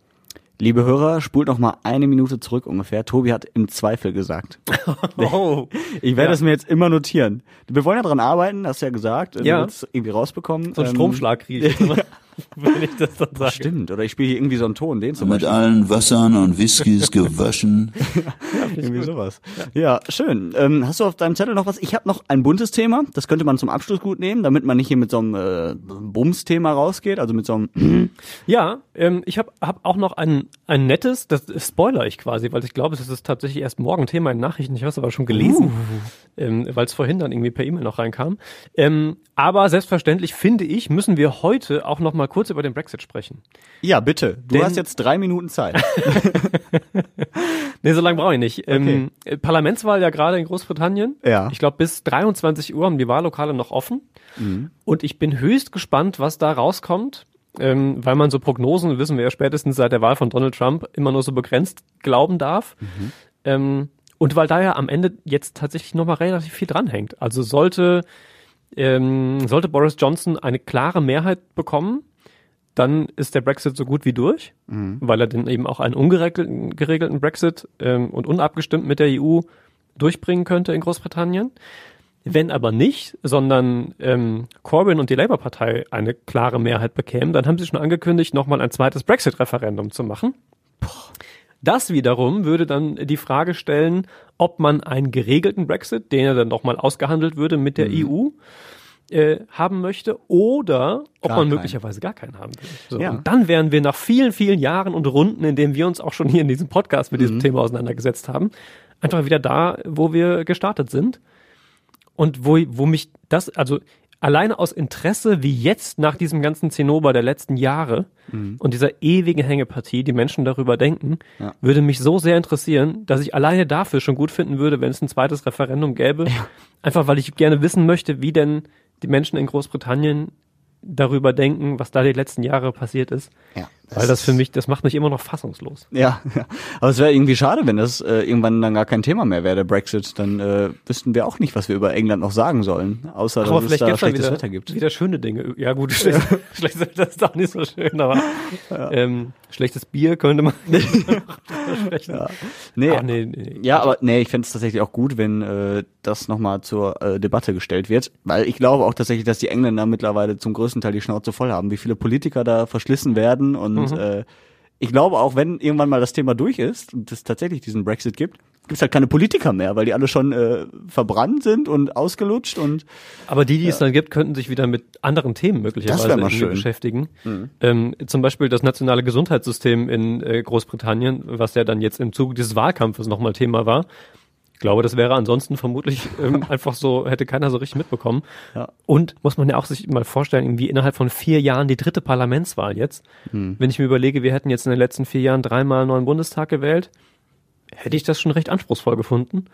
liebe Hörer, spult noch mal eine Minute zurück ungefähr. Tobi hat im Zweifel gesagt. [laughs] Oh. Ich werde Ja. es mir jetzt immer notieren. Wir wollen ja dran arbeiten, hast du ja gesagt. Ja. Du irgendwie rausbekommen. So ein Ähm, Stromschlag kriege ich [laughs] [laughs] wenn ich das dann sage. Stimmt, oder ich spiele hier irgendwie so einen Ton, den zum Mit Beispiel. allen Wassern und Whiskys [laughs] gewaschen. [laughs] Irgendwie sowas. Ja, schön. Ähm, hast du auf deinem Zettel noch was? Ich habe noch ein buntes Thema. Das könnte man zum Abschluss gut nehmen, damit man nicht hier mit so einem äh, Bums-Thema rausgeht. Also mit so einem [clears throat] Ja, ähm, ich habe hab auch noch ein, ein nettes, das spoiler ich quasi, weil ich glaube, es ist tatsächlich erst morgen Thema in Nachrichten. Ich habe es aber schon gelesen, ähm, weil es vorhin dann irgendwie per E-Mail noch reinkam. Ähm, aber selbstverständlich finde ich, müssen wir heute auch noch mal kurz über den Brexit sprechen. Ja, bitte. Du Denn- hast jetzt drei Minuten Zeit. [laughs] [laughs] Nee, so lange brauche ich nicht. Ähm, äh, Parlamentswahl ja gerade in Großbritannien. Ja. Ich glaube, bis 23 Uhr haben die Wahllokale noch offen. Und ich bin höchst gespannt, was da rauskommt. Ähm, weil man so Prognosen, wissen wir ja spätestens seit der Wahl von Donald Trump, immer nur so begrenzt glauben darf. Ähm, und weil da ja am Ende jetzt tatsächlich nochmal relativ viel dranhängt. Also sollte, ähm, sollte Boris Johnson eine klare Mehrheit bekommen, dann ist der Brexit so gut wie durch, weil er dann eben auch einen ungeregelten geregelten Brexit ähm, und unabgestimmt mit der EU durchbringen könnte in Großbritannien. Wenn aber nicht, sondern ähm, Corbyn und die Labour-Partei eine klare Mehrheit bekämen, dann haben sie schon angekündigt, nochmal ein zweites Brexit-Referendum zu machen. Das wiederum würde dann die Frage stellen, ob man einen geregelten Brexit, den ja dann nochmal ausgehandelt würde mit der EU, äh, haben möchte oder ob Gar man keinen. möglicherweise gar keinen haben will. So, Ja. Und dann wären wir nach vielen, vielen Jahren und Runden, in denen wir uns auch schon hier in diesem Podcast mit Mhm. diesem Thema auseinandergesetzt haben, einfach wieder da, wo wir gestartet sind. Und wo, wo mich das, also alleine aus Interesse, wie jetzt nach diesem ganzen Zinnober der letzten Jahre und dieser ewigen Hängepartie die Menschen darüber denken, Ja. würde mich so sehr interessieren, dass ich alleine dafür schon gut finden würde, wenn es ein zweites Referendum gäbe. Einfach weil ich gerne wissen möchte, wie denn die Menschen in Großbritannien darüber denken, was da die letzten Jahre passiert ist. Ja, Weil das für mich, das macht mich immer noch fassungslos. Ja, [laughs] ja. aber es wäre irgendwie schade, wenn das äh, irgendwann dann gar kein Thema mehr wäre, der Brexit. Dann äh, wüssten wir auch nicht, was wir über England noch sagen sollen, außer Aber dass es vielleicht da schlechtes wieder, Wetter gibt. wieder schöne Dinge. Ja gut, [laughs] schlecht, schlecht, das ist auch nicht so schön, aber ähm, schlechtes Bier könnte man. [laughs] Ja. Nee, Ach, nee, nee. Ja, aber nee, ich fände es tatsächlich auch gut, wenn äh, das nochmal zur äh, Debatte gestellt wird, weil ich glaube auch tatsächlich, dass die Engländer mittlerweile zum größten Teil die Schnauze voll haben, wie viele Politiker da verschlissen werden und Mhm. äh, ich glaube auch, wenn irgendwann mal das Thema durch ist und es tatsächlich diesen Brexit gibt, gibt es halt keine Politiker mehr, weil die alle schon äh, verbrannt sind und ausgelutscht und Aber die, die es dann gibt, könnten sich wieder mit anderen Themen möglicherweise Das wär mal irgendwie schön. beschäftigen. Ähm, zum Beispiel das nationale Gesundheitssystem in äh, Großbritannien, was ja dann jetzt im Zuge dieses Wahlkampfes nochmal Thema war. Ich glaube, das wäre ansonsten vermutlich ähm, [laughs] einfach so, hätte keiner so richtig mitbekommen. Ja. Und muss man ja auch sich mal vorstellen, irgendwie innerhalb von vier Jahren die dritte Parlamentswahl jetzt. Wenn ich mir überlege, wir hätten jetzt in den letzten vier Jahren dreimal einen neuen Bundestag gewählt, hätte ich das schon recht anspruchsvoll gefunden.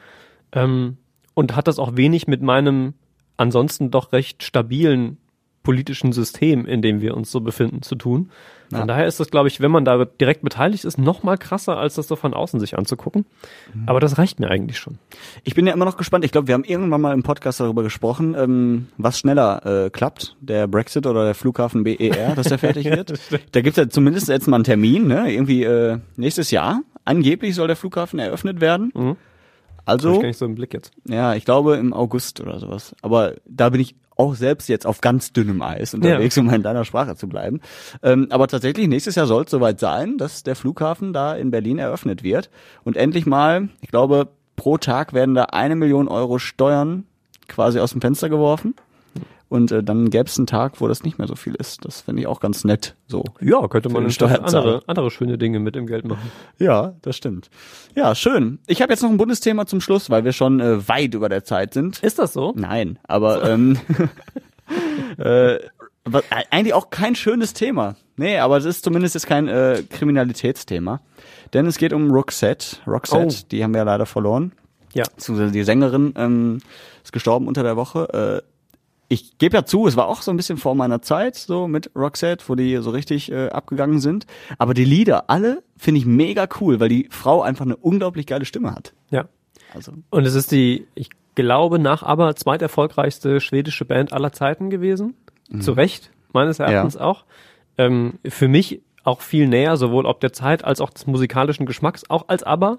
Ähm, und hat das auch wenig mit meinem ansonsten doch recht stabilen politischen System, in dem wir uns so befinden, zu tun. Von daher ist das, glaube ich, wenn man da direkt beteiligt ist, noch mal krasser, als das so von außen sich anzugucken. Aber das reicht mir eigentlich schon. Ich bin ja immer noch gespannt. Ich glaube, wir haben irgendwann mal im Podcast darüber gesprochen, ähm, was schneller äh, klappt, der Brexit oder der Flughafen BER, dass der fertig wird. [laughs] da gibt's ja zumindest jetzt mal einen Termin, ne? Irgendwie äh, nächstes Jahr. Angeblich soll der Flughafen eröffnet werden. Mhm. Hab ich Also, gar nicht so im Blick jetzt. ja, ich glaube im August oder sowas. Aber da bin ich auch selbst jetzt auf ganz dünnem Eis unterwegs, um in deiner Sprache zu bleiben. Ähm, aber tatsächlich, nächstes Jahr soll es soweit sein, dass der Flughafen da in Berlin eröffnet wird. Und endlich mal, ich glaube, pro Tag werden da eine Million Euro Steuern quasi aus dem Fenster geworfen. Und äh, dann gäbe es einen Tag, wo das nicht mehr so viel ist. Das finde ich auch ganz nett. So. Ja, könnte man andere, andere schöne Dinge mit dem Geld machen. Ja, das stimmt. Ja, schön. Ich habe jetzt noch ein Bundesthema zum Schluss, weil wir schon äh, weit über der Zeit sind. Ist das so? Nein, aber ähm, [laughs] äh, was, äh, eigentlich auch kein schönes Thema. Nee, aber es ist zumindest jetzt kein äh, Kriminalitätsthema. Denn es geht um Roxette. Roxette, Oh. die haben wir ja leider verloren. Ja. Beziehungsweise die Sängerin ähm, ist gestorben unter der Woche. Äh, ich gebe ja zu, es war auch so ein bisschen vor meiner Zeit, so mit Roxette, wo die so richtig äh, abgegangen sind. Aber die Lieder, alle, finde ich mega cool, weil die Frau einfach eine unglaublich geile Stimme hat. Ja. Also, Und es ist die, ich glaube, nach aber zweiterfolgreichste schwedische Band aller Zeiten gewesen. Zu Recht, meines Erachtens auch. Ähm, für mich auch viel näher, sowohl ob der Zeit als auch des musikalischen Geschmacks, auch als aber.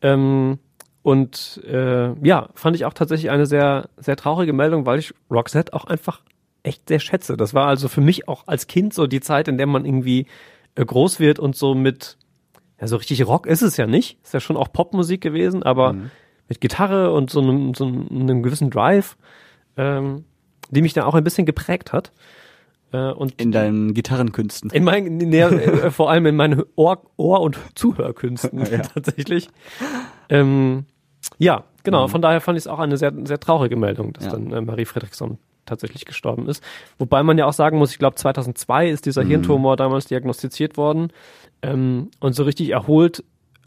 Ähm, und äh, ja, fand ich auch tatsächlich eine sehr, sehr traurige Meldung, weil ich Roxette auch einfach echt sehr schätze. Das war also für mich auch als Kind so die Zeit, in der man irgendwie äh, groß wird und so mit, ja, so richtig Rock ist es ja nicht. Ist ja schon auch Popmusik gewesen, aber mit Gitarre und so einem, so einem gewissen Drive, ähm, die mich da auch ein bisschen geprägt hat. Äh, und in deinen Gitarrenkünsten. in meinen, nee, [laughs] äh, vor allem in meinen Ohr-, Ohr und Zuhörkünsten Ja. [laughs] tatsächlich. Ähm, ja, genau. Von daher fand ich es auch eine sehr, sehr traurige Meldung, dass Ja. dann äh, Marie Fredriksson tatsächlich gestorben ist. Wobei man ja auch sagen muss, ich glaube 2002 ist dieser Hirntumor damals diagnostiziert worden ähm, und so richtig erholt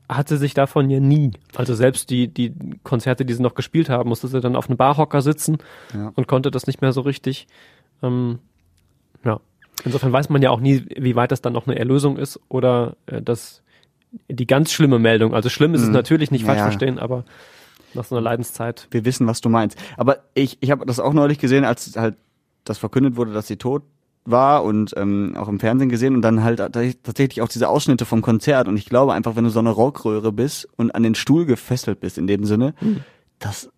hat sie sich davon ja nie. Also selbst die, die Konzerte, die sie noch gespielt haben, musste sie dann auf einem Barhocker sitzen Ja. und konnte das nicht mehr so richtig. Ähm, ja. Insofern weiß man ja auch nie, wie weit das dann noch eine Erlösung ist oder äh, das die ganz schlimme Meldung. Also schlimm ist es natürlich nicht falsch Mhm. Ja. verstehen, aber nach so einer Leidenszeit. Wir wissen, was du meinst. Aber ich, ich habe das auch neulich gesehen, als halt das verkündet wurde, dass sie tot war und ähm, auch im Fernsehen gesehen und dann halt tatsächlich auch diese Ausschnitte vom Konzert und ich glaube einfach, wenn du so eine Rockröhre bist und an den Stuhl gefesselt bist in dem Sinne, das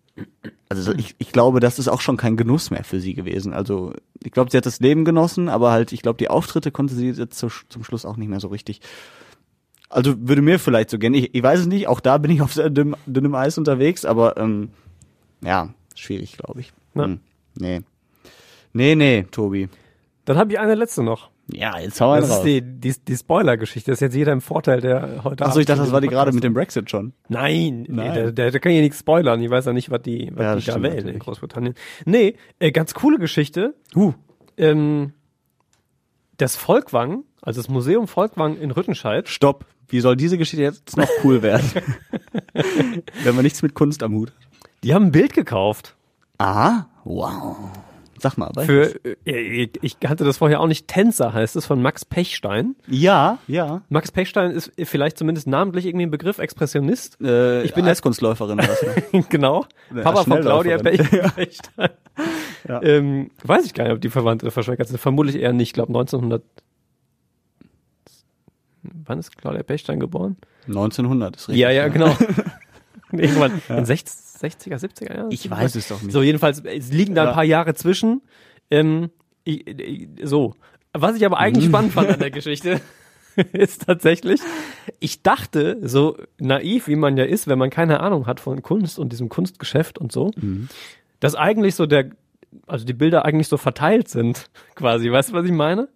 also ich, ich glaube, das ist auch schon kein Genuss mehr für sie gewesen. Also ich glaube, sie hat das Leben genossen, aber halt, ich glaube, die Auftritte konnte sie jetzt zu, zum Schluss auch nicht mehr so richtig. Also würde mir vielleicht so gehen. Ich, ich weiß es nicht, auch da bin ich auf sehr dünnem, dünnem Eis unterwegs, aber ähm, ja, schwierig, glaube ich. Hm, nee. Nee, nee, Tobi. Dann habe ich eine letzte noch. Ja, jetzt hau einen Das ist die, die, die Spoiler-Geschichte. Das ist jetzt jeder im Vorteil, der heute Achso, ich dachte, das war die gerade mit dem Brexit schon. Nein, Nein. Nee, der, der, der kann ja nichts spoilern. Ich weiß ja nicht, was die, was Ja, die da stimmt wählen in natürlich. Großbritannien. Nee, äh, ganz coole Geschichte. Uh. Ähm, das Volkwang, also das Museum Volkwang in Rüttenscheid, Stopp. Wie soll diese Geschichte jetzt noch cool werden? [laughs] Wenn man nichts mit Kunst am Hut hat. die haben ein Bild gekauft. Aha. Wow. Sag mal, was? Für, äh, ich kannte das vorher auch nicht, Tänzer heißt es, von Max Pechstein. Ja, ja. Max Pechstein ist vielleicht zumindest namentlich irgendwie ein Begriff, Expressionist. Äh, Ich bin Eiskunstläuferin. ne? [laughs] genau. Ja, Papa von Claudia [laughs] Pech. Pechstein. Ja. ähm, weiß ich gar nicht, ob die verwandt oder verschwägert sind. Vermutlich eher nicht. Ich glaube 1900. Wann ist Claudia Pechstein geboren? 1900 ist richtig. Ja, ja, ne? genau. [laughs] Irgendwann in 60, 60er, 70er Jahren? Ich weiß es doch nicht. So, jedenfalls, es liegen da ein Ja. paar Jahre zwischen. Ähm, ich, ich, so. Was ich aber eigentlich spannend fand an der [laughs] Geschichte, [laughs] ist tatsächlich, ich dachte, so naiv wie man ja ist, wenn man keine Ahnung hat von Kunst und diesem Kunstgeschäft und so, dass eigentlich so der, also die Bilder eigentlich so verteilt sind, quasi. Weißt du, was ich meine?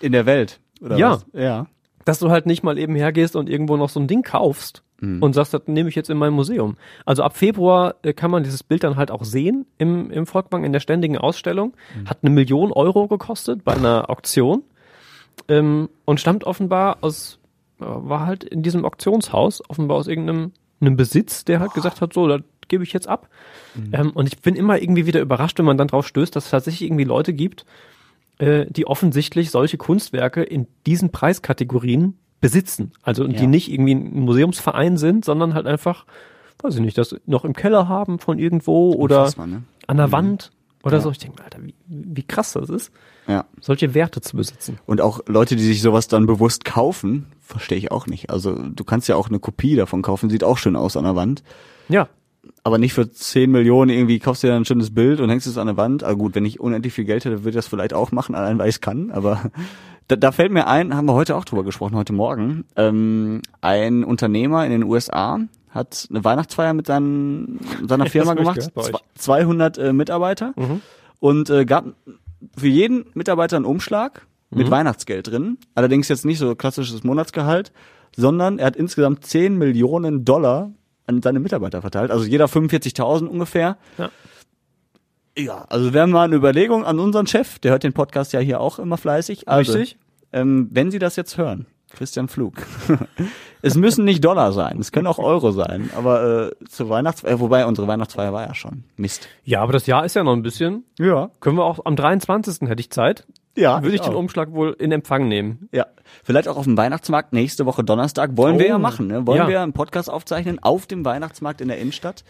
In der Welt. Oder Ja. Was? Ja. Dass du halt nicht mal eben hergehst und irgendwo noch so ein Ding kaufst und sagst, das nehme ich jetzt in mein Museum. Also ab Februar äh, kann man dieses Bild dann halt auch sehen im, im Volkbank in der ständigen Ausstellung. Hat eine Million Euro gekostet bei einer Auktion ähm, und stammt offenbar aus, äh, war halt in diesem Auktionshaus, offenbar aus irgendeinem einem Besitz, der halt gesagt hat, so, das gebe ich jetzt ab. Ähm, und ich bin immer irgendwie wieder überrascht, wenn man dann drauf stößt, dass es tatsächlich irgendwie Leute gibt, äh, die offensichtlich solche Kunstwerke in diesen Preiskategorien besitzen. Also und die Ja. nicht irgendwie ein Museumsverein sind, sondern halt einfach, weiß ich nicht, das noch im Keller haben von irgendwo oder ne? an der Wand oder Ja. so. Ich denke, mir, Alter, wie, wie krass das ist, Ja. solche Werte zu besitzen. Und auch Leute, die sich sowas dann bewusst kaufen, verstehe ich auch nicht. Also du kannst ja auch eine Kopie davon kaufen, sieht auch schön aus an der Wand. Ja, Aber nicht für 10 Millionen irgendwie kaufst du dir ein schönes Bild und hängst es an der Wand. Also gut, wenn ich unendlich viel Geld hätte, würde ich das vielleicht auch machen, allein weil ich es kann. Aber [laughs] da, da fällt mir ein, haben wir heute auch drüber gesprochen, heute Morgen. Ähm, ein Unternehmer in den USA hat eine Weihnachtsfeier mit seinen, seiner [laughs] Firma gemacht. gehört bei euch. Zwei- 200 äh, Mitarbeiter. Und äh, gab für jeden Mitarbeiter einen Umschlag mit Weihnachtsgeld drin. Allerdings jetzt nicht so klassisches Monatsgehalt, sondern er hat insgesamt 10 Millionen Dollar an seine Mitarbeiter verteilt. Also jeder 45.000 ungefähr. Ja. Ja, also wäre mal eine Überlegung an unseren Chef, der hört den Podcast ja hier auch immer fleißig. Also, Richtig. Ähm, wenn Sie das jetzt hören, Christian Flug, [laughs] es müssen nicht Dollar sein, es können auch Euro sein, aber äh, zur Weihnachtsfeier, äh, wobei unsere Weihnachtsfeier war ja schon. Mist. ja, aber das Jahr ist ja noch ein bisschen. Ja. Können wir auch am 23. hätte ich Zeit. Ja, Würde ich den auch. Umschlag wohl in Empfang nehmen. Ja, vielleicht auch auf dem Weihnachtsmarkt nächste Woche Donnerstag. Wollen wir Oh, ja machen, ne? Wollen ja. wir einen Podcast aufzeichnen auf dem Weihnachtsmarkt in der Innenstadt?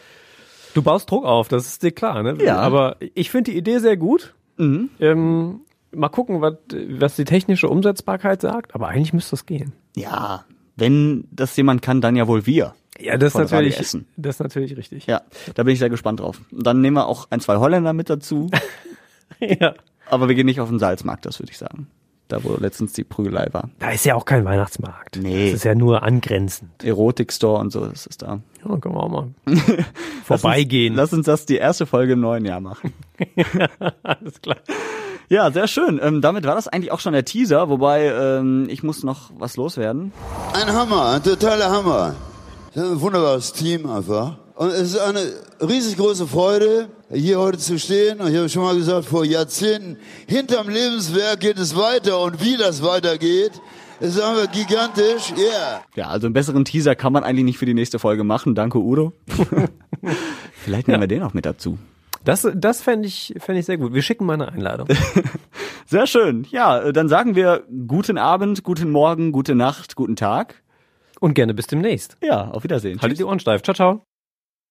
Du baust Druck auf, das ist dir klar, ne? Ja. Aber ich finde die Idee sehr gut. Mhm. Ähm, mal gucken, was, was die technische Umsetzbarkeit sagt, aber eigentlich müsste das gehen. Ja, wenn das jemand kann, dann ja wohl wir. Ja, das ist natürlich, Essen. das ist natürlich richtig. Ja, da bin ich sehr gespannt drauf. Und Dann nehmen wir auch ein, zwei Holländer mit dazu. [laughs] ja. Aber wir gehen nicht auf den Salzmarkt, das würde ich sagen. Da, wo letztens die Prügelei war. Da ist ja auch kein Weihnachtsmarkt. Nee. Das ist ja nur angrenzend. Erotik-Store und so, das ist da. Ja, können wir auch mal [laughs] vorbeigehen. Lass uns das die erste Folge im neuen Jahr machen. [laughs] Alles klar. Ja, sehr schön. Ähm, damit war das eigentlich auch schon der Teaser, wobei ähm, ich muss noch was loswerden. Ein Hammer, ein totaler Hammer. Ein wunderbares Team einfach. Und es ist eine riesig große Freude, hier heute zu stehen. Und ich habe schon mal gesagt, vor Jahrzehnten, hinterm Lebenswerk geht es weiter. Und wie das weitergeht, ist einfach gigantisch. Yeah. Ja, also einen besseren Teaser kann man eigentlich nicht für die nächste Folge machen. Danke, Udo. [laughs] Vielleicht nehmen wir den auch mit dazu. Das, das fände ich, fänd ich sehr gut. Wir schicken mal eine Einladung. [laughs] Sehr schön. Ja, dann sagen wir guten Abend, guten Morgen, gute Nacht, guten Tag. Und gerne bis demnächst. Ja, auf Wiedersehen. Haltet die Ohren steif. Ciao, ciao.